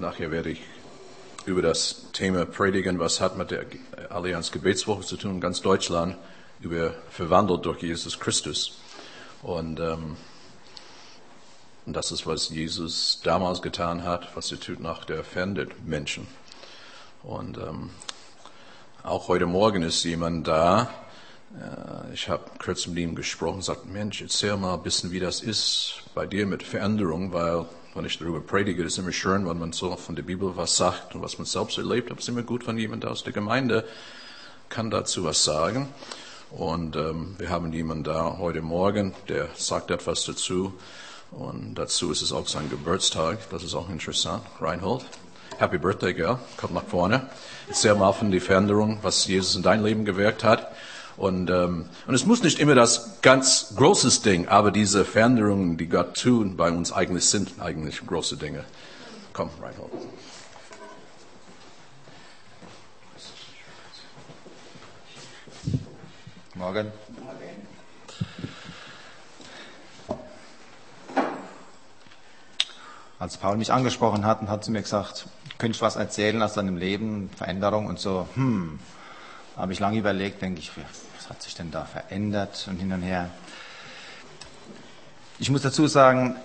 nachher werde ich über das Thema predigen, was hat mit der Allianz Gebetswoche zu tun, ganz Deutschland, über verwandelt durch Jesus Christus. Und ähm, das ist, was Jesus damals getan hat, was er tut nach der verändert Menschen. Und ähm, auch heute Morgen ist jemand da. Äh, ich habe kurz mit ihm gesprochen, sagt, Mensch, erzähl mal ein bisschen, wie das ist bei dir mit Veränderung, weil wenn ich darüber predige, ist immer schön, wenn man so von der Bibel was sagt und was man selbst erlebt. Aber es ist immer gut, wenn jemand aus der Gemeinde kann dazu was sagen. Und ähm, wir haben jemanden da heute Morgen, der sagt etwas dazu. Und dazu ist es auch sein Geburtstag. Das ist auch interessant. Reinhold, Happy Birthday, girl. Kommt nach vorne. Erzähl mal von die Veränderung, was Jesus in dein Leben gewirkt hat. Und, ähm, und es muss nicht immer das ganz großes Ding, aber diese Veränderungen, die Gott tut bei uns eigentlich sind eigentlich große Dinge. Komm, Reinhold. Morgen. Als Paul mich angesprochen hat hat zu mir gesagt, könnte ich was erzählen aus deinem Leben, Veränderung und so, hm, habe ich lange überlegt, denke ich, was hat sich denn da verändert und hin und her. Ich muss dazu sagen,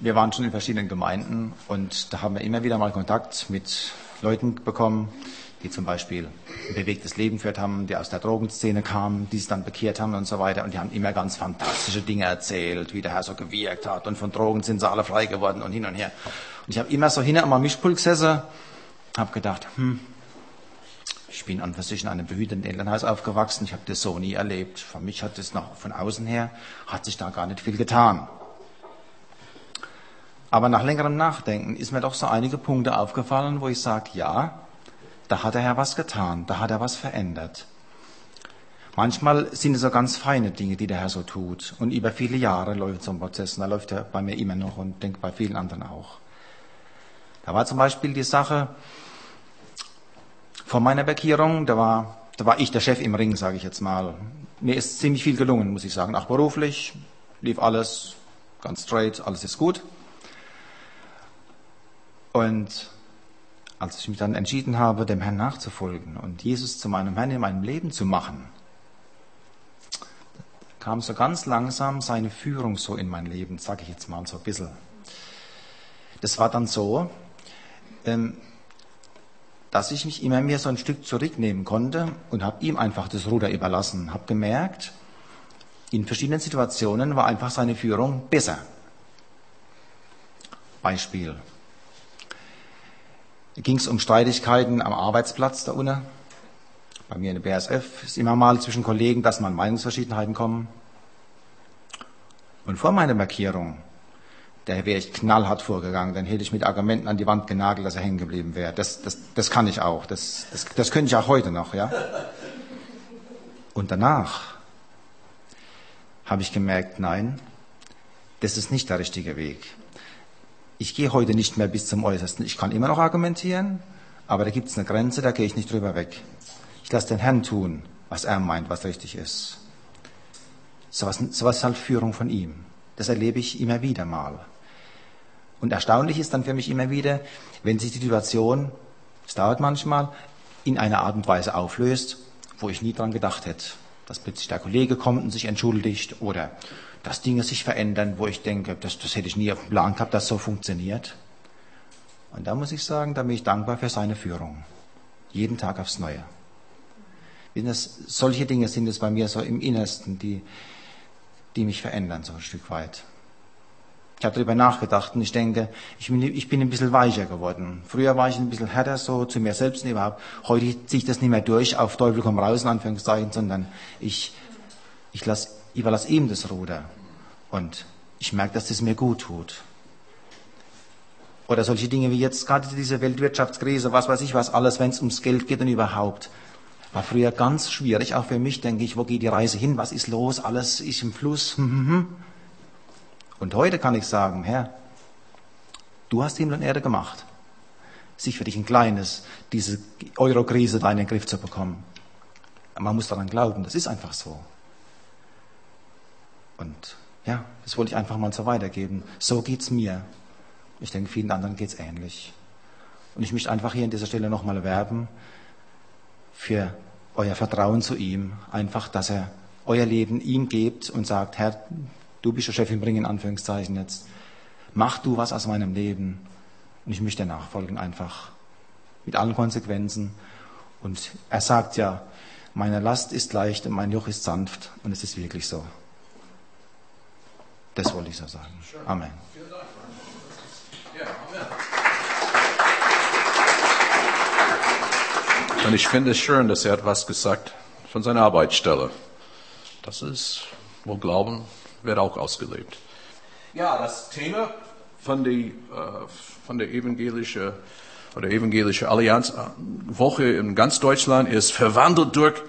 wir waren schon in verschiedenen Gemeinden und da haben wir immer wieder mal Kontakt mit Leuten bekommen, die zum Beispiel ein bewegtes Leben geführt haben, die aus der Drogenszene kamen, die sich dann bekehrt haben und so weiter. Und die haben immer ganz fantastische Dinge erzählt, wie der Herr so gewirkt hat. Und von Drogen sind sie alle frei geworden und hin und her. Und ich habe immer so hinter am Mischpult gesessen, habe gedacht, hm, ich bin an für sich in einem behüteten Elternhaus aufgewachsen. Ich habe das so nie erlebt. Für mich hat das noch von außen her, hat sich da gar nicht viel getan. Aber nach längerem Nachdenken ist mir doch so einige Punkte aufgefallen, wo ich sage, ja, da hat der Herr was getan, da hat er was verändert. Manchmal sind es so ganz feine Dinge, die der Herr so tut. Und über viele Jahre läuft so ein Prozess. Und da läuft er bei mir immer noch und denke bei vielen anderen auch. Da war zum Beispiel die Sache vor meiner Bekehrung, da war, da war ich der Chef im Ring, sage ich jetzt mal. Mir ist ziemlich viel gelungen, muss ich sagen. Auch beruflich lief alles ganz straight, alles ist gut. Und als ich mich dann entschieden habe, dem Herrn nachzufolgen und Jesus zu meinem Herrn in meinem Leben zu machen, kam so ganz langsam seine Führung so in mein Leben, sage ich jetzt mal so ein bisschen. Das war dann so, ähm, dass ich mich immer mehr so ein Stück zurücknehmen konnte und habe ihm einfach das Ruder überlassen. Habe gemerkt, in verschiedenen Situationen war einfach seine Führung besser. Beispiel ging es um Streitigkeiten am Arbeitsplatz da unten. Bei mir in der BSF ist immer mal zwischen Kollegen, dass man Meinungsverschiedenheiten kommen. Und vor meiner Markierung, da wäre ich knallhart vorgegangen, dann hätte ich mit Argumenten an die Wand genagelt, dass er hängen geblieben wäre. Das, das, das kann ich auch. Das, das, das könnte ich auch heute noch, ja. Und danach habe ich gemerkt, nein, das ist nicht der richtige Weg ich gehe heute nicht mehr bis zum Äußersten. Ich kann immer noch argumentieren, aber da gibt es eine Grenze, da gehe ich nicht drüber weg. Ich lasse den Herrn tun, was er meint, was richtig ist. So was, so was ist halt Führung von ihm. Das erlebe ich immer wieder mal. Und erstaunlich ist dann für mich immer wieder, wenn sich die Situation, es dauert manchmal, in einer Art und Weise auflöst, wo ich nie dran gedacht hätte. Dass plötzlich der Kollege kommt und sich entschuldigt oder dass Dinge sich verändern, wo ich denke, das, das hätte ich nie auf dem Plan gehabt, dass so funktioniert. Und da muss ich sagen, da bin ich dankbar für seine Führung. Jeden Tag aufs Neue. Das, solche Dinge sind es bei mir so im Innersten, die, die mich verändern, so ein Stück weit. Ich habe darüber nachgedacht und ich denke, ich bin, ich bin ein bisschen weicher geworden. Früher war ich ein bisschen härter so zu mir selbst überhaupt. Heute ziehe ich das nicht mehr durch, auf Teufel komm raus, in Anführungszeichen, sondern ich, ich lasse überlasse ihm das Ruder. Und ich merke, dass das mir gut tut. Oder solche Dinge wie jetzt gerade diese Weltwirtschaftskrise, was weiß ich was, alles, wenn es ums Geld geht und überhaupt. War früher ganz schwierig, auch für mich, denke ich, wo geht die Reise hin, was ist los, alles ist im Fluss. Und heute kann ich sagen, Herr, du hast Himmel und Erde gemacht. Sich für dich ein kleines, diese Euro-Krise da in den Griff zu bekommen. Man muss daran glauben, das ist einfach so. Und ja, das wollte ich einfach mal so weitergeben. So geht's mir. Ich denke, vielen anderen geht's ähnlich. Und ich möchte einfach hier an dieser Stelle nochmal werben für euer Vertrauen zu ihm. Einfach, dass er euer Leben ihm gebt und sagt, Herr, du bist der Chef im Bringen, in Anführungszeichen jetzt. Mach du was aus meinem Leben. Und ich möchte nachfolgen einfach. Mit allen Konsequenzen. Und er sagt ja, meine Last ist leicht und mein Joch ist sanft. Und es ist wirklich so. Das wollte ich so sagen. Amen. Und ich finde es schön, dass er etwas gesagt von seiner Arbeitsstelle. Das ist, wo Glauben wird auch ausgelebt. Ja, das Thema von, die, äh, von der evangelischen oder evangelische Allianz äh, Woche in ganz Deutschland ist verwandelt durch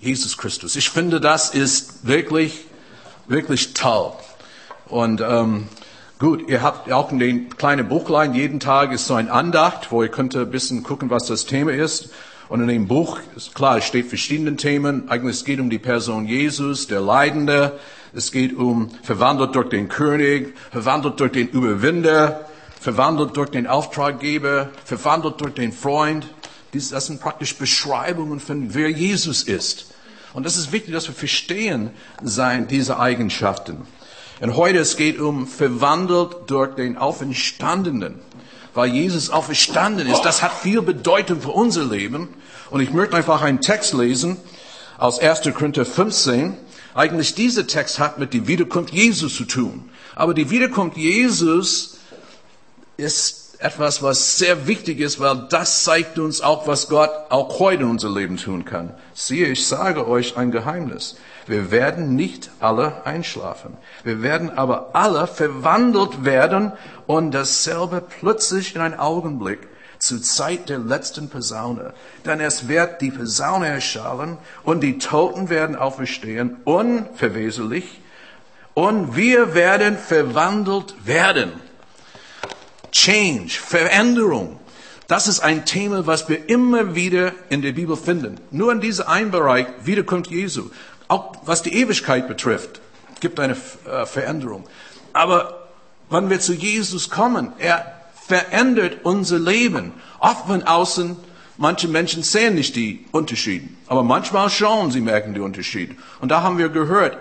Jesus Christus. Ich finde, das ist wirklich, wirklich toll. Und ähm, gut, ihr habt auch in den kleinen Buchlein, jeden Tag ist so ein Andacht, wo ihr könnt ein bisschen gucken, was das Thema ist. Und in dem Buch, ist klar, es steht verschiedene Themen. Eigentlich es geht um die Person Jesus, der Leidende. Es geht um verwandelt durch den König, verwandelt durch den Überwinder, verwandelt durch den Auftraggeber, verwandelt durch den Freund. Das sind praktisch Beschreibungen von wer Jesus ist. Und das ist wichtig, dass wir verstehen sein, diese Eigenschaften. Und heute es geht um verwandelt durch den Auferstandenen weil Jesus auferstanden ist. Das hat viel Bedeutung für unser Leben. Und ich möchte einfach einen Text lesen aus 1. Korinther 15. Eigentlich dieser Text hat mit der Wiederkunft Jesus zu tun. Aber die Wiederkunft Jesus ist etwas, was sehr wichtig ist, weil das zeigt uns auch, was Gott auch heute in unser Leben tun kann. Siehe, ich sage euch ein Geheimnis. Wir werden nicht alle einschlafen. Wir werden aber alle verwandelt werden und dasselbe plötzlich in einem Augenblick zur Zeit der letzten Posaune. Denn es wird die Posaune erschallen und die Toten werden auferstehen, unverweslich, und wir werden verwandelt werden. Change, Veränderung. Das ist ein Thema, was wir immer wieder in der Bibel finden. Nur in diesem einen Bereich, Wiederkunft Jesu. Auch was die Ewigkeit betrifft, gibt eine äh, Veränderung. Aber wenn wir zu Jesus kommen, er verändert unser Leben. Oft von außen, manche Menschen sehen nicht die Unterschiede. Aber manchmal schon, sie merken die Unterschiede. Und da haben wir gehört,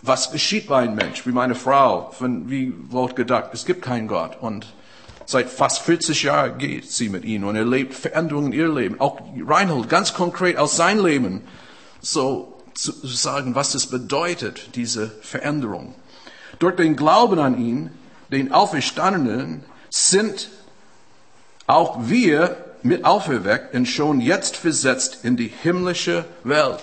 was geschieht bei einem Mensch, wie meine Frau, von, wie wurde gedacht, es gibt keinen Gott. Und seit fast 40 Jahren geht sie mit ihm und erlebt Veränderungen in ihr Leben. Auch Reinhold, ganz konkret aus seinem Leben. So, zu sagen, was es bedeutet, diese Veränderung. Durch den Glauben an ihn, den Auferstandenen, sind auch wir mit auferweckt und schon jetzt versetzt in die himmlische Welt.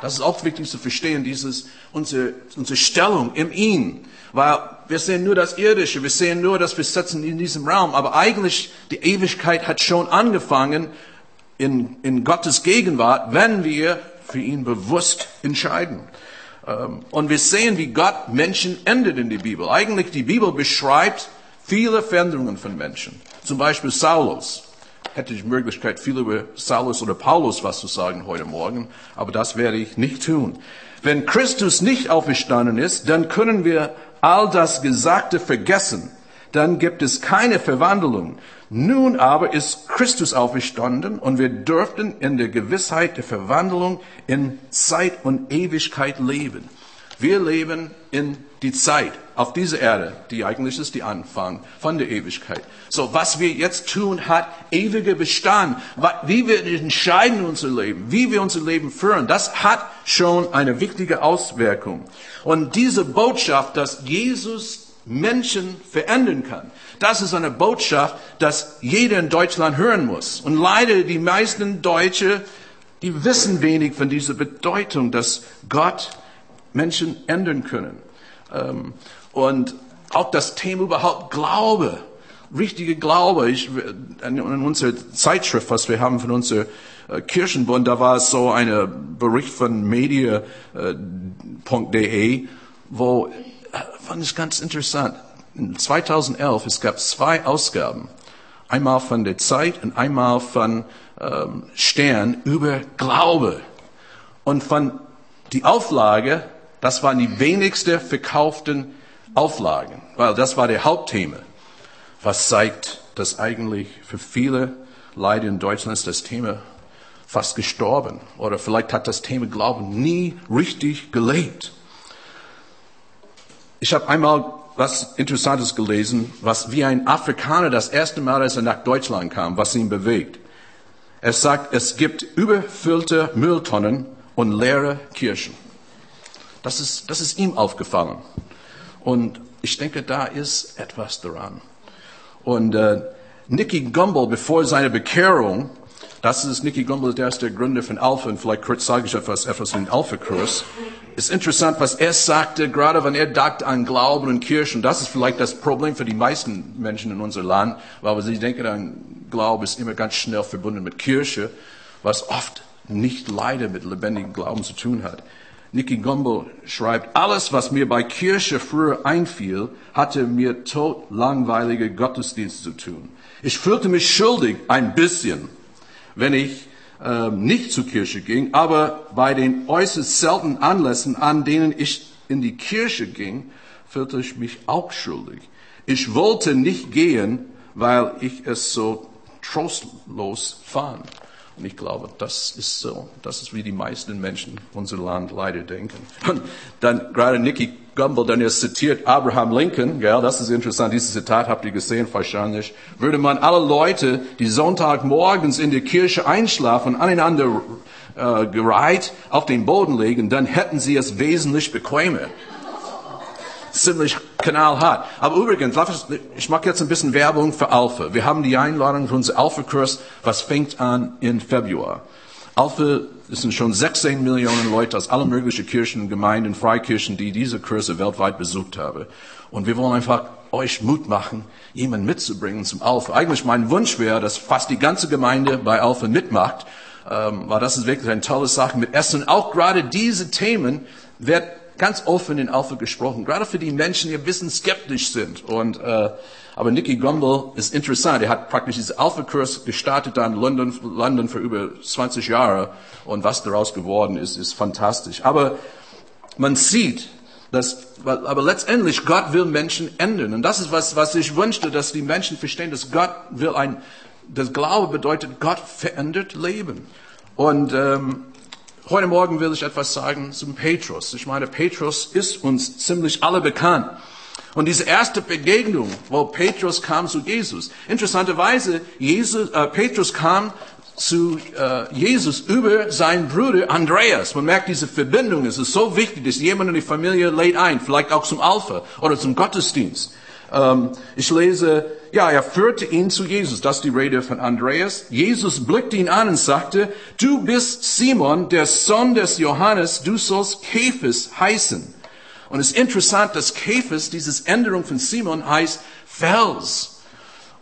Das ist auch wichtig zu verstehen, dieses, unsere, unsere Stellung im ihn. Weil wir sehen nur das Irdische, wir sehen nur das Versetzen in diesem Raum, aber eigentlich die Ewigkeit hat schon angefangen in, in Gottes Gegenwart, wenn wir für ihn bewusst entscheiden. Ähm, und wir sehen, wie Gott Menschen endet in der Bibel. Eigentlich die Bibel beschreibt viele Veränderungen von Menschen. Zum Beispiel Saulus. Hätte ich Möglichkeit, viel über Saulus oder Paulus was zu sagen heute Morgen, aber das werde ich nicht tun. Wenn Christus nicht auferstanden ist, dann können wir all das Gesagte vergessen. Dann gibt es keine Verwandlung. Nun aber ist Christus auferstanden und wir dürften in der Gewissheit der Verwandlung in Zeit und Ewigkeit leben. Wir leben in die Zeit auf dieser Erde, die eigentlich ist die Anfang von der Ewigkeit. So, was wir jetzt tun, hat ewiger Bestand. Wie wir entscheiden unser Leben, wie wir unser Leben führen, das hat schon eine wichtige Auswirkung. Und diese Botschaft, dass Jesus Menschen verändern kann, das ist eine Botschaft, dass jeder in Deutschland hören muss. Und leider die meisten Deutsche, die wissen wenig von dieser Bedeutung, dass Gott Menschen ändern können. Ähm, und auch das Thema überhaupt Glaube, richtige Glaube. Ich, in unserer Zeitschrift, was wir haben von unserer äh, Kirchenbund, da war es so ein Bericht von media.de, wo, äh, fand ich ganz interessant. 2011, es gab zwei Ausgaben. Einmal von der Zeit und einmal von ähm, Stern über Glaube. Und von die Auflage, das waren die wenigste verkauften Auflagen, weil das war der Hauptthema. Was zeigt dass eigentlich für viele Leute in Deutschland das Thema fast gestorben. Oder vielleicht hat das Thema Glauben nie richtig gelebt. Ich habe einmal was Interessantes gelesen, was wie ein Afrikaner das erste Mal, als er nach Deutschland kam, was ihn bewegt. Er sagt, es gibt überfüllte Mülltonnen und leere Kirchen. Das ist, das ist ihm aufgefallen. Und ich denke, da ist etwas daran. Und äh, Nicky Gumbel, bevor seine Bekehrung, das ist Nicky Gumbel, der ist der Gründer von Alpha, und vielleicht kurz sage ich etwas, etwas den Alpha-Kurs. Ist interessant, was er sagte, gerade wenn er dachte an Glauben und Kirchen. Das ist vielleicht das Problem für die meisten Menschen in unserem Land, weil sie denken, an Glaube ist immer ganz schnell verbunden mit Kirche, was oft nicht leider mit lebendigem Glauben zu tun hat. Nicky Gumbel schreibt, alles, was mir bei Kirche früher einfiel, hatte mir tot langweilige Gottesdienste zu tun. Ich fühlte mich schuldig, ein bisschen, wenn ich äh, nicht zur Kirche ging, aber bei den äußerst seltenen Anlässen, an denen ich in die Kirche ging, fühlte ich mich auch schuldig. Ich wollte nicht gehen, weil ich es so trostlos fand. Und ich glaube, das ist so. Das ist wie die meisten Menschen unser Land leider denken. Und dann gerade Nicky Gumbel, dann er zitiert Abraham Lincoln, gell, das ist interessant, dieses Zitat habt ihr gesehen wahrscheinlich. Würde man alle Leute, die Sonntagmorgens in der Kirche einschlafen, aneinander äh, gereiht auf den Boden legen, dann hätten sie es wesentlich bequemer ziemlich knallhart. Aber übrigens, ich mache jetzt ein bisschen Werbung für Alpha. Wir haben die Einladung für unseren Alpha-Kurs, was fängt an in Februar. Alpha es sind schon 16 Millionen Leute aus allen möglichen Kirchen, Gemeinden, Freikirchen, die diese Kurse weltweit besucht haben. Und wir wollen einfach euch Mut machen, jemanden mitzubringen zum Alpha. Eigentlich mein Wunsch wäre, dass fast die ganze Gemeinde bei Alpha mitmacht, ähm, weil das ist wirklich eine tolle Sache mit Essen. Auch gerade diese Themen wird ganz offen in Alpha gesprochen, gerade für die Menschen, die ein bisschen skeptisch sind. Und äh, aber Nicky Gumbel ist interessant. Er hat praktisch diesen Alpha-Kurs gestartet da in London, London für über 20 Jahre und was daraus geworden ist, ist fantastisch. Aber man sieht, dass, aber letztendlich Gott will Menschen ändern. Und das ist was, was ich wünschte, dass die Menschen verstehen, dass Gott will ein, das Glaube bedeutet, Gott verändert Leben. Und ähm, Heute Morgen will ich etwas sagen zum Petrus. Ich meine, Petrus ist uns ziemlich alle bekannt. Und diese erste Begegnung, wo Petrus kam zu Jesus. Interessanterweise, Jesus, äh, Petrus kam zu äh, Jesus über seinen Bruder Andreas. Man merkt diese Verbindung. Es ist so wichtig, dass jemand in die Familie lädt ein, vielleicht auch zum Alpha oder zum Gottesdienst. Ähm, ich lese, ja, er führte ihn zu Jesus. Das ist die Rede von Andreas. Jesus blickte ihn an und sagte, du bist Simon, der Sohn des Johannes, du sollst Kephas heißen. Und es ist interessant, dass Kephas, dieses Änderung von Simon heißt Fels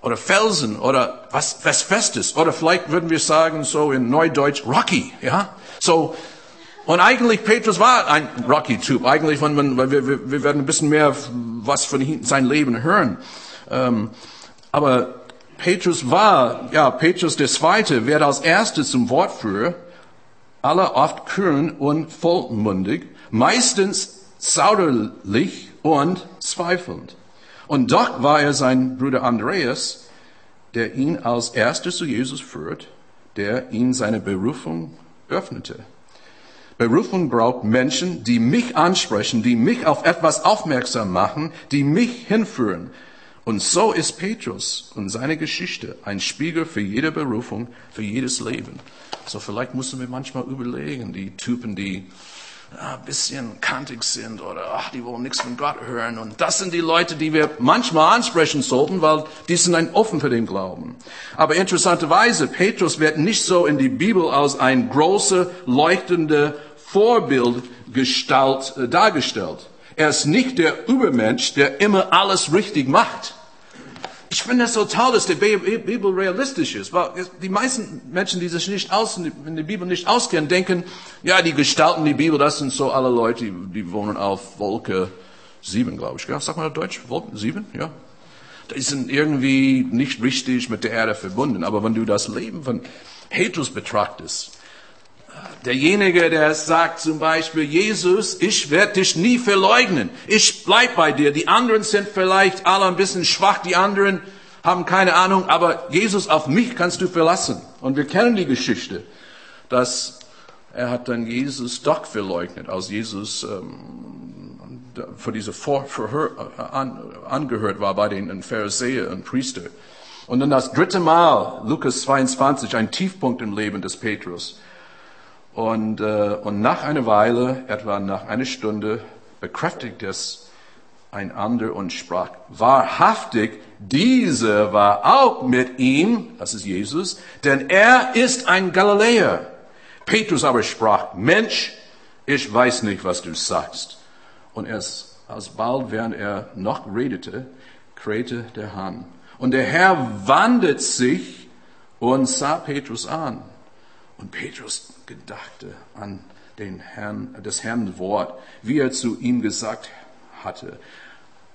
oder Felsen oder was, was Festes. Oder vielleicht würden wir sagen so in Neudeutsch Rocky, ja. So, und eigentlich Petrus war ein Rocky-Typ. Eigentlich, wenn man, wir, wir werden ein bisschen mehr was von seinem Leben hören. Ähm, aber Petrus war, ja, Petrus der Zweite wird als erstes zum Wortführer, aller oft kühn und vollmundig, meistens sauderlich und zweifelnd. Und doch war er sein Bruder Andreas, der ihn als erstes zu Jesus führt, der ihn seine Berufung öffnete. Berufung braucht Menschen, die mich ansprechen, die mich auf etwas aufmerksam machen, die mich hinführen. Und so ist Petrus und seine Geschichte ein Spiegel für jede Berufung, für jedes Leben. So vielleicht müssen wir manchmal überlegen, die Typen, die ein bisschen kantig sind oder ach, die wollen nichts von Gott hören. Und das sind die Leute, die wir manchmal ansprechen sollten, weil die sind ein offen für den Glauben. Aber interessanterweise, Petrus wird nicht so in die Bibel als ein großer, leuchtender Vorbildgestalt äh, dargestellt. Er ist nicht der Übermensch, der immer alles richtig macht. Ich finde es so toll, dass die Bibel realistisch ist, weil die meisten Menschen, die sich nicht aus, in der Bibel nicht auskennen, denken, ja, die gestalten die Bibel, das sind so alle Leute, die, wohnen auf Wolke 7, glaube ich. Ja, sag mal Deutsch, Wolke 7, ja. Die sind irgendwie nicht richtig mit der Erde verbunden. Aber wenn du das Leben von Petrus betrachtest, Derjenige, der sagt zum Beispiel, Jesus, ich werde dich nie verleugnen. Ich bleib bei dir. Die anderen sind vielleicht alle ein bisschen schwach. Die anderen haben keine Ahnung, aber Jesus, auf mich kannst du verlassen. Und wir kennen die Geschichte, dass er hat dann Jesus doch verleugnet, als Jesus ähm, für diese Vor Verhör, äh, an, angehört war bei den Pharisäern und Priester. Und dann das dritte Mal, Lukas 22, ein Tiefpunkt im Leben des Petrus. Und, äh, und nach einer Weile, etwa nach einer Stunde, bekräftigt es ein anderer und sprach, wahrhaftig, dieser war auch mit ihm, das ist Jesus, denn er ist ein Galiläer. Petrus aber sprach, Mensch, ich weiß nicht, was du sagst. Und erst alsbald, während er noch redete, krähte der Hahn. Und der Herr wandte sich und sah Petrus an. Und Petrus gedachte an den Herrn, das Herrn Wort, wie er zu ihm gesagt hatte.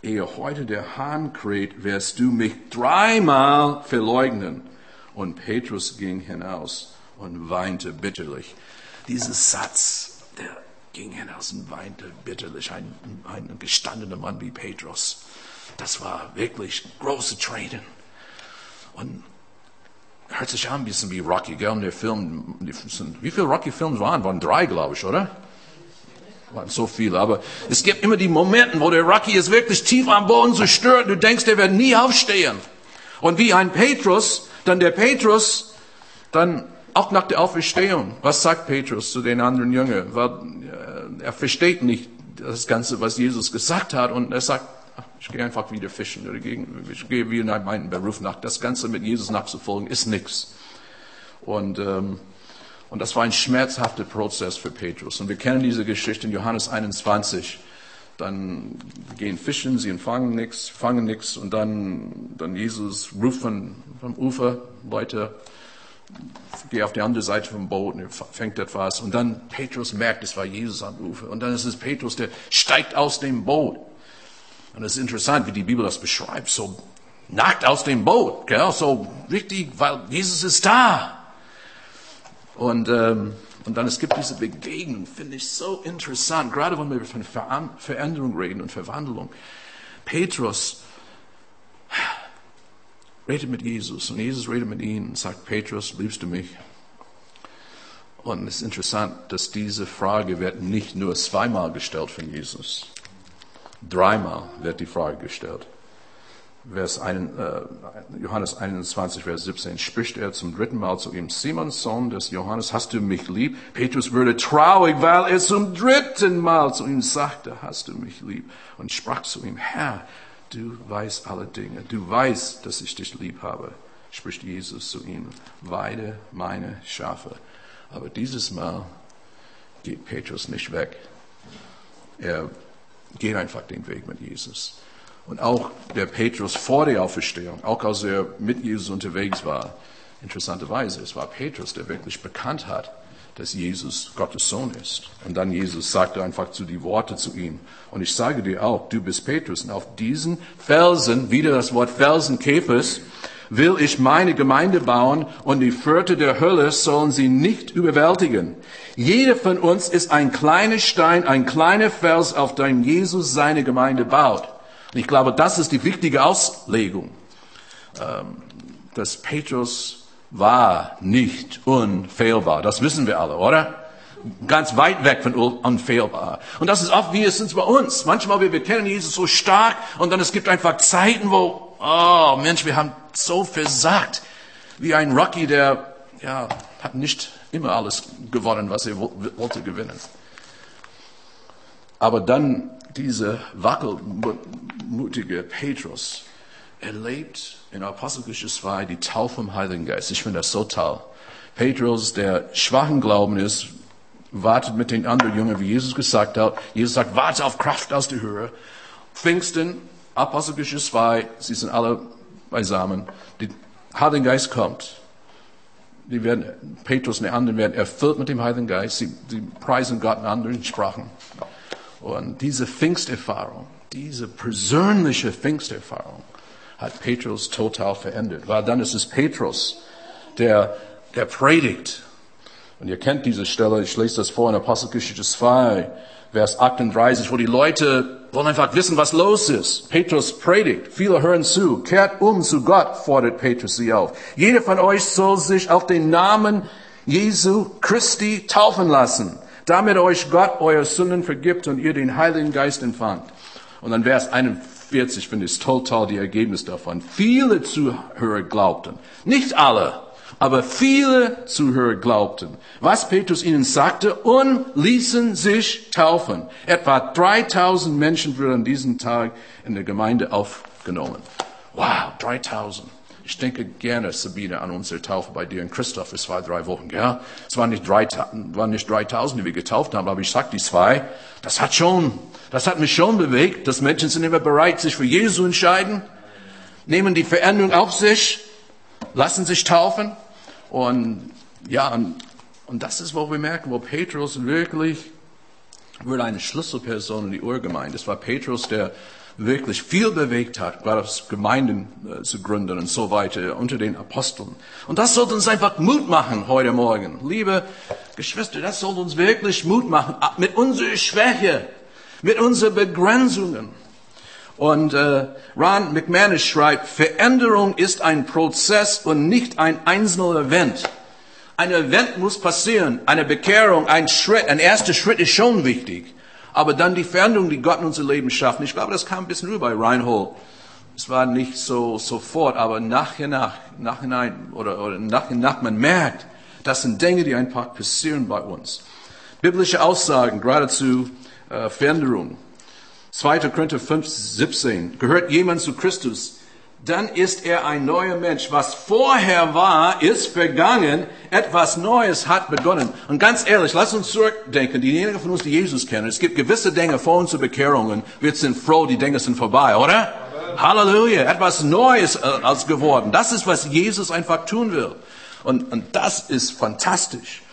Ehe heute der Hahn kräht, wirst du mich dreimal verleugnen. Und Petrus ging hinaus und weinte bitterlich. Dieser Satz, der ging hinaus und weinte bitterlich. Ein, ein gestandener Mann wie Petrus. Das war wirklich große Tränen. Und hört sich an ein bisschen wie Rocky, gell? Und der Film, wie viele Rocky-Filme waren? Waren drei, glaube ich, oder? Waren so viele. Aber es gibt immer die Momente, wo der Rocky ist wirklich tief am Boden zerstört. Du denkst, der wird nie aufstehen. Und wie ein Petrus, dann der Petrus, dann auch nach der Auferstehung. Was sagt Petrus zu den anderen Jüngern? Äh, er versteht nicht das Ganze, was Jesus gesagt hat. Und er sagt, ich gehe einfach wieder fischen. Ich gehe wieder nach meinem Beruf nach. Das Ganze mit Jesus nachzufolgen ist nichts. Und, ähm, und das war ein schmerzhafter Prozess für Petrus. Und wir kennen diese Geschichte in Johannes 21. Dann gehen fischen, sie fangen nichts, fangen nichts. Und dann, dann Jesus ruft vom Ufer, Leute, geh auf die andere Seite vom Boot und fängt etwas. Und dann Petrus merkt, es war Jesus am Ufer. Und dann ist es Petrus, der steigt aus dem Boot. Und es ist interessant, wie die Bibel das beschreibt. So nackt aus dem Boot, gell? so richtig, weil Jesus ist da. Und, ähm, und dann es gibt diese Begegnung, finde ich so interessant, gerade wenn wir von Veränderung reden und Verwandlung. Petrus redet mit Jesus und Jesus redet mit ihm und sagt, Petrus, liebst du mich? Und es ist interessant, dass diese Frage wird nicht nur zweimal gestellt von Jesus. Dreimal wird die Frage gestellt. Vers 1, äh, Johannes 21, Vers 17 spricht er zum dritten Mal zu ihm, Simons Sohn des Johannes, hast du mich lieb? Petrus wurde traurig, weil er zum dritten Mal zu ihm sagte, hast du mich lieb? Und sprach zu ihm, Herr, du weißt alle Dinge, du weißt, dass ich dich lieb habe, spricht Jesus zu ihm, weide meine Schafe. Aber dieses Mal geht Petrus nicht weg. Er geht einfach den Weg mit Jesus. Und auch der Petrus vor der Auferstehung, auch als er mit Jesus unterwegs war, interessanterweise, es war Petrus, der wirklich bekannt hat, dass Jesus Gottes Sohn ist. Und dann Jesus sagte einfach zu die Worte zu ihm. Und ich sage dir auch, du bist Petrus. Und auf diesen Felsen, wieder das Wort Felsen, Käfers, will ich meine Gemeinde bauen und die Pforte der Hölle sollen sie nicht überwältigen. Jeder von uns ist ein kleiner Stein, ein kleiner Fels, auf dem Jesus seine Gemeinde baut. Und ich glaube, das ist die wichtige Auslegung, ähm, dass Petrus war nicht unfehlbar. Das wissen wir alle, oder? Ganz weit weg von unfehlbar. Und das ist oft wie es ist bei uns. Manchmal wir, wir kennen Jesus so stark und dann es gibt einfach Zeiten, wo, oh Mensch, wir haben so versagt. Wie ein Rocky, der, ja, hat nicht immer alles gewonnen, was er wollte gewinnen. Aber dann diese wackelmutige Petrus erlebt in Apostelgeschichte 2 die Taufe vom Heiligen Geist. Ich finde das so toll. Petrus, der schwachen Glauben ist, wartet mit den anderen Jüngern, wie Jesus gesagt hat. Jesus sagt, warte auf Kraft aus der Höhe. Pfingsten, Apostelgeschichte 2, sie sind alle beisammen. Der Heilige Geist kommt. Die werden, Petrus und die anderen werden erfüllt mit dem Heiligen Geist. Sie, sie preisen Gott in anderen Sprachen. Und diese Pfingsterfahrung, diese persönliche Pfingsterfahrung, hat Petrus total verändert. Weil dann ist es Petrus, der, der predigt. Und ihr kennt diese Stelle, ich lese das vor in Apostelgeschichte 2. Vers 38, wo die Leute wollen einfach wissen, was los ist. Petrus predigt, viele hören zu, kehrt um zu Gott, fordert Petrus sie auf. Jeder von euch soll sich auf den Namen Jesu Christi taufen lassen, damit euch Gott eure Sünden vergibt und ihr den Heiligen Geist empfangt. Und dann Vers 41 finde ich total die Ergebnis davon. Viele Zuhörer glaubten, nicht alle, aber viele Zuhörer glaubten, was Petrus ihnen sagte und ließen sich taufen. Etwa 3000 Menschen wurden an diesem Tag in der Gemeinde aufgenommen. Wow, 3000. Ich denke gerne, Sabine, an unsere Taufe bei dir in Christoph für zwei, drei Wochen. Ja, es waren nicht, drei, waren nicht 3000, die wir getauft haben, aber ich sag die zwei. Das hat schon, das hat mich schon bewegt, dass Menschen sind immer bereit, sich für Jesus zu entscheiden, nehmen die Veränderung auf sich, lassen sich taufen. Und ja, und, und das ist, wo wir merken, wo Petrus wirklich wurde eine Schlüsselperson in die Urgemeinde. Es war Petrus, der wirklich viel bewegt hat, gerade Gemeinden äh, zu gründen und so weiter unter den Aposteln. Und das sollte uns einfach Mut machen heute Morgen. Liebe Geschwister, das sollte uns wirklich Mut machen mit unserer Schwäche, mit unseren Begrenzungen. Und äh, Ron McManus schreibt, Veränderung ist ein Prozess und nicht ein einzelner Event. Ein Event muss passieren, eine Bekehrung, ein Schritt, ein erster Schritt ist schon wichtig. Aber dann die Veränderung, die Gott in unser Leben schafft. Ich glaube, das kam ein bisschen rüber bei Reinhold. Es war nicht so sofort, aber nachher nach, nachhinein oder, oder nach und nach, man merkt, das sind Dinge, die einfach passieren bei uns. Biblische Aussagen, geradezu äh, Veränderung. 2. Korinther 5, 17. Gehört jemand zu Christus, dann ist er ein neuer Mensch. Was vorher war, ist vergangen. Etwas Neues hat begonnen. Und ganz ehrlich, lass uns zurückdenken. Diejenigen von uns, die Jesus kennen, es gibt gewisse Dinge vor uns zur Bekehrungen. Wir sind froh, die Dinge sind vorbei, oder? Halleluja. Etwas Neues äh, als geworden. Das ist, was Jesus einfach tun will. Und, und das ist fantastisch.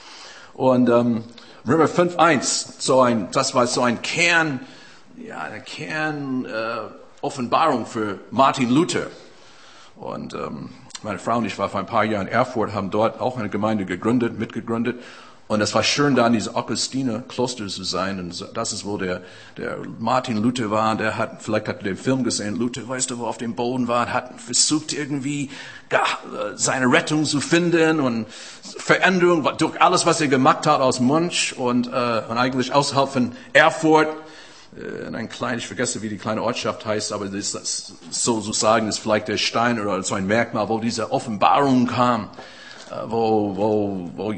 Und ähm, Römer 5.1, so ein, das war so ein Kern, ja, eine Kern äh, für Martin Luther. Und ähm, meine Frau und ich waren vor ein paar Jahren in Erfurt, haben dort auch eine Gemeinde gegründet, mitgegründet. Und es war schön, da in diese Augustiner Kloster zu sein. Und das ist, wo der, der Martin Luther war. Der hat, vielleicht hat er den Film gesehen. Luther, weißt du, wo auf dem Boden war, hat versucht irgendwie seine Rettung zu finden und Veränderung durch alles, was er gemacht hat aus Munch und, äh, und eigentlich außerhalb von Erfurt in ein kleines, ich vergesse, wie die kleine Ortschaft heißt, aber das, das sozusagen ist vielleicht der Stein oder so ein Merkmal, wo diese Offenbarung kam, äh, wo, wo, wo,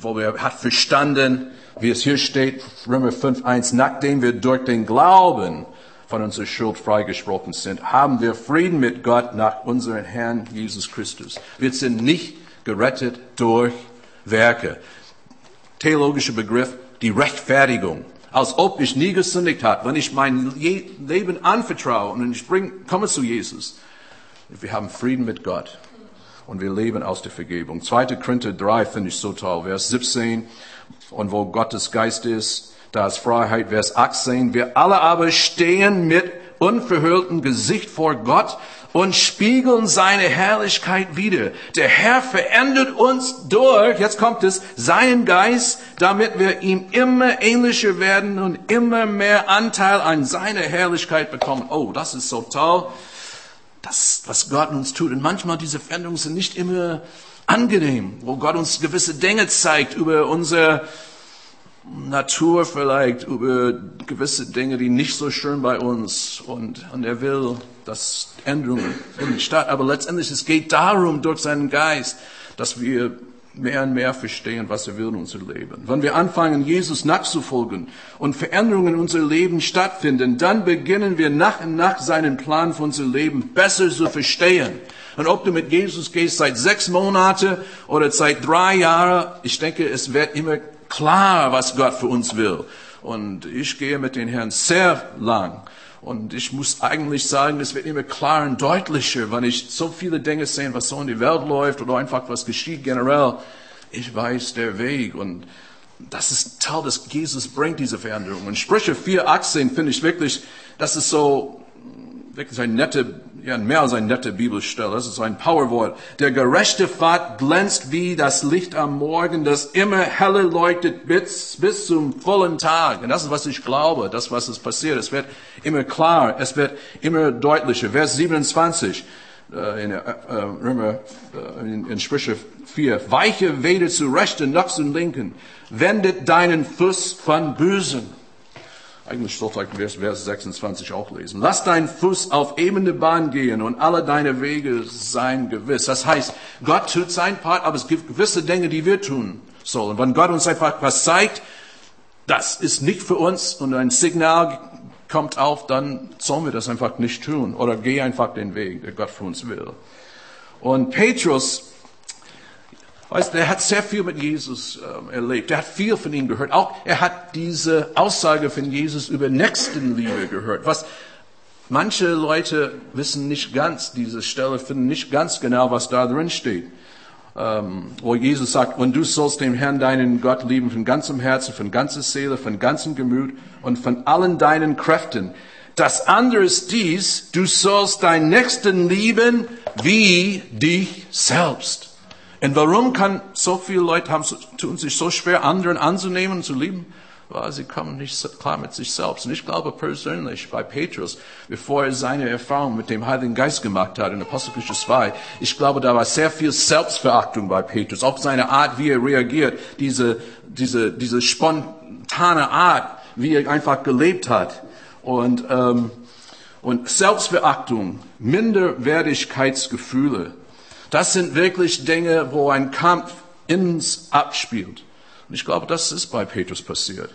wo er hat verstanden, wie es hier steht, Römer 5.1, nachdem wir durch den Glauben von unserer Schuld freigesprochen sind, haben wir Frieden mit Gott nach unserem Herrn Jesus Christus. Wir sind nicht gerettet durch Werke. Theologischer Begriff, die Rechtfertigung als ob ich nie gesündigt habe, wenn ich mein Leben anvertraue und ich bring, komme zu Jesus. Wir haben Frieden mit Gott und wir leben aus der Vergebung. 2. Korinther 3 finde ich so toll, Vers 17. Und wo Gottes Geist ist, da ist Freiheit. Vers 18. Wir alle aber stehen mit unverhülltem Gesicht vor Gott und spiegeln seine Herrlichkeit wieder. Der Herr verändert uns durch, jetzt kommt es, seinen Geist, damit wir ihm immer ähnlicher werden und immer mehr Anteil an seiner Herrlichkeit bekommen. Oh, das ist so toll. Das, was Gott uns tut. Und manchmal diese Veränderungen sind nicht immer angenehm, wo Gott uns gewisse Dinge zeigt über unser Natur vielleicht, über gewisse Dinge, die nicht so schön bei uns und, und er will, dass Änderungen finden statt. Aber letztendlich, es geht darum, durch seinen Geist, dass wir mehr und mehr verstehen, was er will in unserem Leben. Wenn wir anfangen, Jesus nachzufolgen und Veränderungen in unserem Leben stattfinden, dann beginnen wir nach und nach seinen Plan für unser Leben besser zu verstehen. Und ob du mit Jesus gehst seit sechs Monate oder seit drei Jahren, ich denke, es wird immer klar, was Gott für uns will. Und ich gehe mit den Herrn sehr lang. Und ich muss eigentlich sagen, es wird immer klarer und deutlicher, wenn ich so viele Dinge sehe, was so in die Welt läuft oder einfach was geschieht generell. Ich weiß der Weg und das ist Teil, dass Jesus bringt diese Veränderung. Und Sprüche 4,18 finde ich wirklich, das ist so, wirklich eine nette ja, mehr als eine nette Bibelstelle. Das ist ein Powerwort. Der gerechte Pfad glänzt wie das Licht am Morgen, das immer helle leuchtet bis, bis zum vollen Tag. Und das ist, was ich glaube, das, was es passiert. Es wird immer klar, es wird immer deutlicher. Vers 27 äh, in, äh, Römer, äh, in, in Sprüche 4. Weiche weder zu rechten noch zu linken. Wendet deinen Fuß von Bösen. Eigentlich sollte ich Vers 26 auch lesen. Lass deinen Fuß auf ebene Bahn gehen und alle deine Wege seien gewiss. Das heißt, Gott tut sein Part, aber es gibt gewisse Dinge, die wir tun sollen. Wenn Gott uns einfach was zeigt, das ist nicht für uns und ein Signal kommt auf, dann sollen wir das einfach nicht tun oder geh einfach den Weg, der Gott für uns will. Und Petrus Weißt, er hat sehr viel mit Jesus ähm, erlebt. Er hat viel von ihm gehört. Auch er hat diese Aussage von Jesus über Nächstenliebe gehört. Was manche Leute wissen nicht ganz, diese Stelle finden nicht ganz genau, was da drin steht. Ähm, wo Jesus sagt, und du sollst den Herrn deinen Gott lieben von ganzem Herzen, von ganzer Seele, von ganzem Gemüt und von allen deinen Kräften. Das andere ist dies, du sollst deinen Nächsten lieben wie dich selbst. Und warum kann so viele Leute haben, tun sich so schwer, anderen anzunehmen zu lieben? Weil sie kommen nicht klar mit sich selbst. Und ich glaube persönlich bei Petrus, bevor er seine Erfahrung mit dem Heiligen Geist gemacht hat in Apostelgeschichte 2, ich glaube, da war sehr viel Selbstverachtung bei Petrus. Auch seine Art, wie er reagiert, diese, diese, diese spontane Art, wie er einfach gelebt hat. Und, ähm, und Selbstverachtung, Minderwertigkeitsgefühle, das sind wirklich Dinge, wo ein Kampf ins abspielt. Und ich glaube, das ist bei Petrus passiert.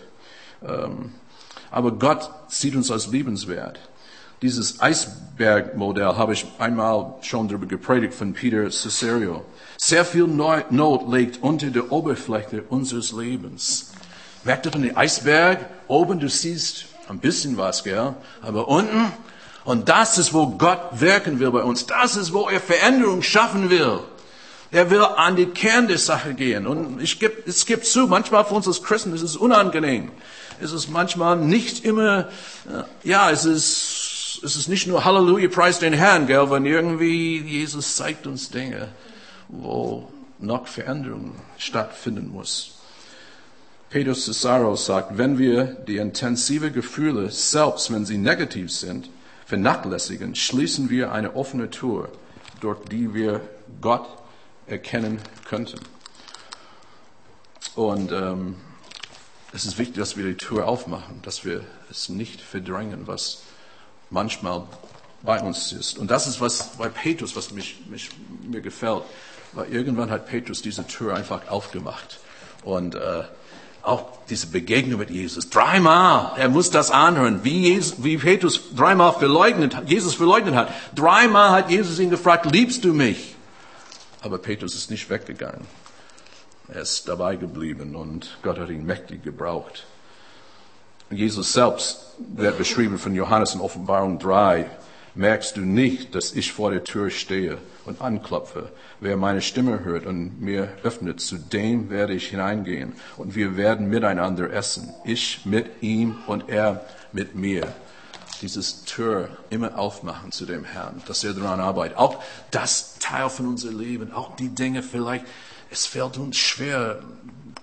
Ähm, aber Gott sieht uns als liebenswert. Dieses Eisbergmodell habe ich einmal schon darüber gepredigt von Peter Cesario. Sehr viel Not liegt unter der Oberfläche unseres Lebens. Merkt ihr von dem Eisberg? Oben, du siehst ein bisschen was, gell? Aber unten, und das ist, wo Gott wirken will bei uns. Das ist, wo er Veränderung schaffen will. Er will an die Kern der Sache gehen. Und ich geb, es gibt zu, manchmal für uns als Christen ist es unangenehm. Es ist manchmal nicht immer, äh, ja, es ist, es ist nicht nur Halleluja, preis den Herrn, gell, wenn irgendwie Jesus zeigt uns Dinge, wo noch Veränderung stattfinden muss. Pedro Cesaro sagt, wenn wir die intensive Gefühle, selbst wenn sie negativ sind, vernachlässigen, schließen wir eine offene Tür, durch die wir Gott erkennen könnten. Und ähm, es ist wichtig, dass wir die Tür aufmachen, dass wir es nicht verdrängen, was manchmal bei uns ist. Und das ist was bei Petrus, was mich, mich, mir gefällt. Weil irgendwann hat Petrus diese Tür einfach aufgemacht. Und äh, auch diese Begegnung mit Jesus. Dreimal, er muss das anhören, wie, Jesus, wie Petrus dreimal verleugnet, Jesus verleugnet hat. Dreimal hat Jesus ihn gefragt, liebst du mich? Aber Petrus ist nicht weggegangen. Er ist dabei geblieben und Gott hat ihn mächtig gebraucht. Jesus selbst wird beschrieben von Johannes in Offenbarung 3, merkst du nicht, dass ich vor der Tür stehe und anklopfe. Wer meine Stimme hört und mir öffnet, zu dem werde ich hineingehen und wir werden miteinander essen. Ich mit ihm und er mit mir. Dieses Tür immer aufmachen zu dem Herrn, dass er daran arbeitet. Auch das Teil von unserem Leben, auch die Dinge vielleicht, es fällt uns schwer,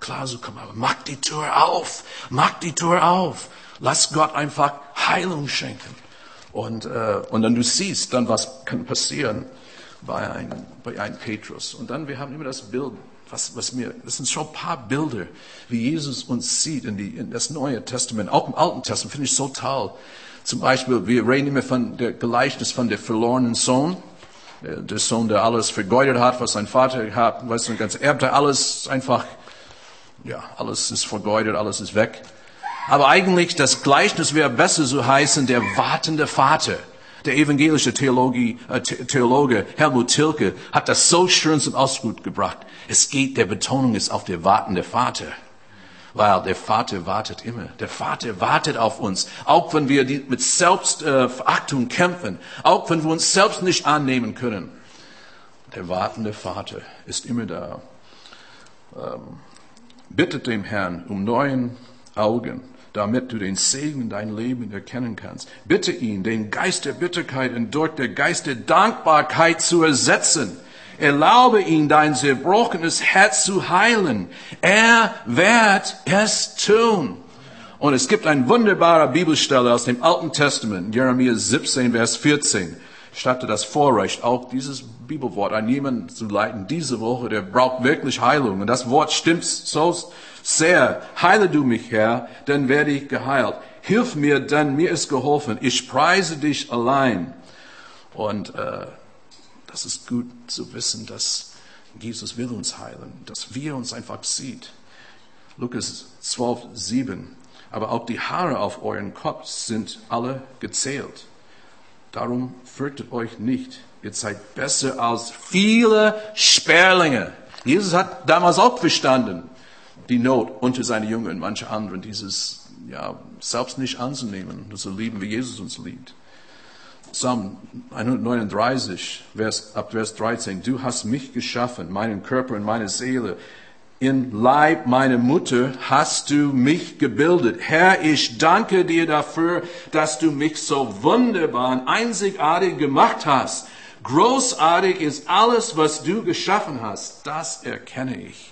klar zu kommen, aber mach die Tür auf, mach die Tür auf. Lass Gott einfach Heilung schenken. Und, äh, und dann du siehst dann, was kann passieren bei einem, bei einem Petrus. Und dann, wir haben immer das Bild, was, was mir, das sind schon ein paar Bilder, wie Jesus uns sieht in, die, in das Neue Testament, auch im Alten Testament, finde ich so toll. Zum Beispiel, wir reden immer von der Gleichnis von der verlorenen Sohn. Der Sohn, der alles vergeudet hat, was sein Vater hat, weißt du, ganz erbte alles einfach, ja, alles ist vergeudet, alles ist weg. Aber eigentlich das Gleichnis wäre besser so heißen, der wartende Vater. Der evangelische Theologie, äh, Theologe Helmut Tilke hat das so schön zum Ausdruck gebracht. Es geht, der Betonung ist auf der wartende Vater. Weil der Vater wartet immer. Der Vater wartet auf uns. Auch wenn wir mit Selbstverachtung kämpfen. Auch wenn wir uns selbst nicht annehmen können. Der wartende Vater ist immer da. Ähm, bittet dem Herrn um neuen Augen damit du den Segen in dein Leben erkennen kannst. Bitte ihn, den Geist der Bitterkeit und durch den Geist der Dankbarkeit zu ersetzen. Erlaube ihn, dein zerbrochenes Herz zu heilen. Er wird es tun. Und es gibt ein wunderbarer Bibelstelle aus dem Alten Testament, Jeremia 17, Vers 14. Ich hatte das Vorrecht, auch dieses Bibelwort an jemanden zu leiten diese Woche, der braucht wirklich Heilung. Und das Wort stimmt so sehr. Heile du mich, Herr, dann werde ich geheilt. Hilf mir, denn mir ist geholfen. Ich preise dich allein. Und äh, das ist gut zu wissen, dass Jesus will uns heilen, dass wir uns einfach sieht. Lukas 12, 7 aber auch die Haare auf euren Kopf sind alle gezählt. Darum fürchtet euch nicht. Ihr seid besser als viele Sperlinge. Jesus hat damals auch verstanden, die Not unter seine Jünger und manche anderen, dieses, ja, selbst nicht anzunehmen, zu lieben, wie Jesus uns liebt. Psalm 139, Vers, ab Vers 13. Du hast mich geschaffen, meinen Körper und meine Seele in Leib meiner Mutter hast du mich gebildet. Herr, ich danke dir dafür, dass du mich so wunderbar und einzigartig gemacht hast. Großartig ist alles, was du geschaffen hast. Das erkenne ich.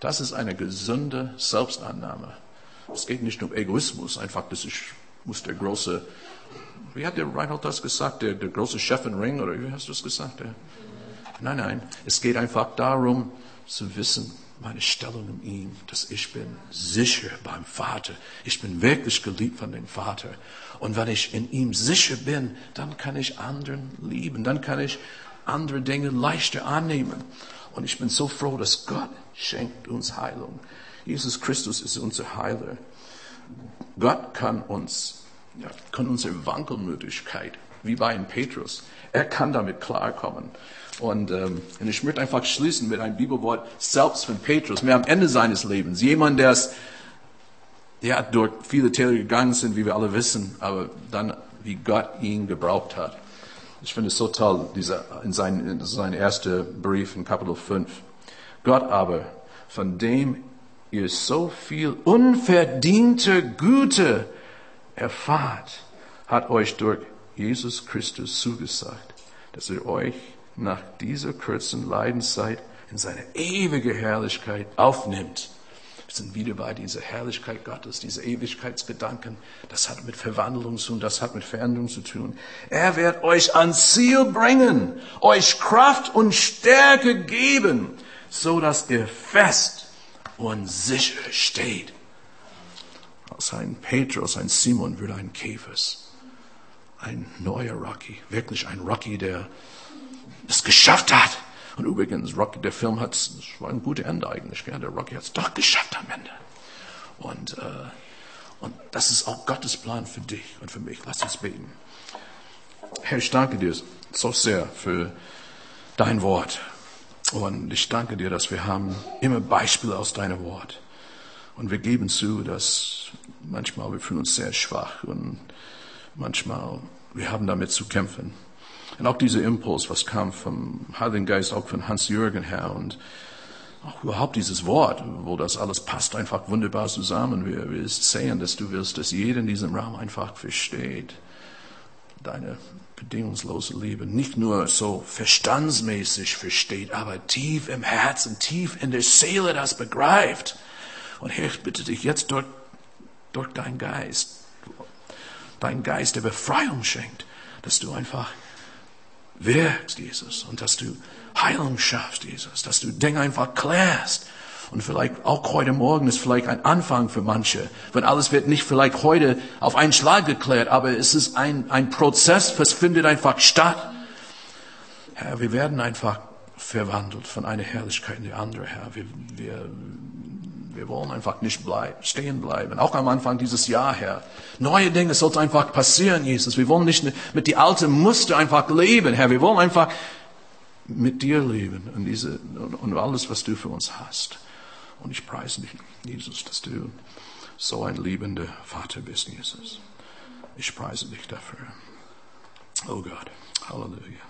Das ist eine gesunde Selbstannahme. Es geht nicht um Egoismus, einfach, das ist, muss der große, wie hat der Reinhold das gesagt, der, der große Chef in Ring, oder wie hast du es gesagt? Der, nein, nein, es geht einfach darum, zu wissen, meine Stellung in ihm, dass ich bin sicher beim Vater. Ich bin wirklich geliebt von dem Vater. Und wenn ich in ihm sicher bin, dann kann ich anderen lieben. Dann kann ich andere Dinge leichter annehmen. Und ich bin so froh, dass Gott schenkt uns Heilung. Jesus Christus ist unser Heiler. Gott kann uns, ja, kann unsere Wankelmütigkeit, wie bei Petrus, er kann damit klarkommen. Und, ähm, und ich möchte einfach schließen mit einem Bibelwort selbst von Petrus, mehr am Ende seines Lebens. Jemand, der es, der durch viele Täler gegangen sind, wie wir alle wissen, aber dann, wie Gott ihn gebraucht hat. Ich finde es so toll, dieser, in sein, in sein erster Brief in Kapitel 5. Gott aber, von dem ihr so viel unverdiente Güte erfahrt, hat euch durch Jesus Christus zugesagt, dass er euch nach dieser kurzen Leidenszeit in seine ewige Herrlichkeit aufnimmt. Wir sind wieder bei dieser Herrlichkeit Gottes, diese Ewigkeitsgedanken. Das hat mit Verwandlung zu tun, das hat mit Veränderung zu tun. Er wird euch ans Ziel bringen, euch Kraft und Stärke geben, so dass ihr fest und sicher steht. Aus ein Petrus, ein Simon würde ein Käfers, ein neuer Rocky, wirklich ein Rocky, der es geschafft hat. Und übrigens, Rocky, der Film hat, es war ein gutes Ende eigentlich, gell? der Rocky hat es doch geschafft am Ende. Und, äh, und das ist auch Gottes Plan für dich und für mich. Lass uns beten. Herr, ich danke dir so sehr für dein Wort. Und ich danke dir, dass wir haben immer Beispiele aus deinem Wort. Und wir geben zu, dass manchmal wir fühlen uns sehr schwach und manchmal wir haben damit zu kämpfen. Und auch dieser Impuls, was kam vom Heiligen Geist, auch von Hans-Jürgen her und auch überhaupt dieses Wort, wo das alles passt einfach wunderbar zusammen. Wir, wir sehen, dass du willst, dass jeder in diesem Raum einfach versteht. Deine bedingungslose Liebe nicht nur so verstandsmäßig versteht, aber tief im Herzen, tief in der Seele das begreift. Und Herr, ich bitte dich jetzt durch, durch deinen Geist, dein Geist der Befreiung schenkt, dass du einfach wirkst, Jesus, und dass du Heilung schaffst, Jesus, dass du Dinge einfach klärst. Und vielleicht auch heute Morgen ist vielleicht ein Anfang für manche. Wenn alles wird nicht vielleicht heute auf einen Schlag geklärt, aber es ist ein, ein Prozess, was findet einfach statt. Herr, wir werden einfach verwandelt von einer Herrlichkeit in die andere, Herr. Wir, wir, wir wollen einfach nicht bleiben, stehen bleiben. Auch am Anfang dieses Jahr, Herr. Neue Dinge sollten einfach passieren, Jesus. Wir wollen nicht mit die alten Muster einfach leben, Herr. Wir wollen einfach mit dir leben und, diese, und alles, was du für uns hast. Und ich preise dich, Jesus, dass du so ein liebender Vater bist, Jesus. Ich preise dich dafür. Oh Gott. Halleluja.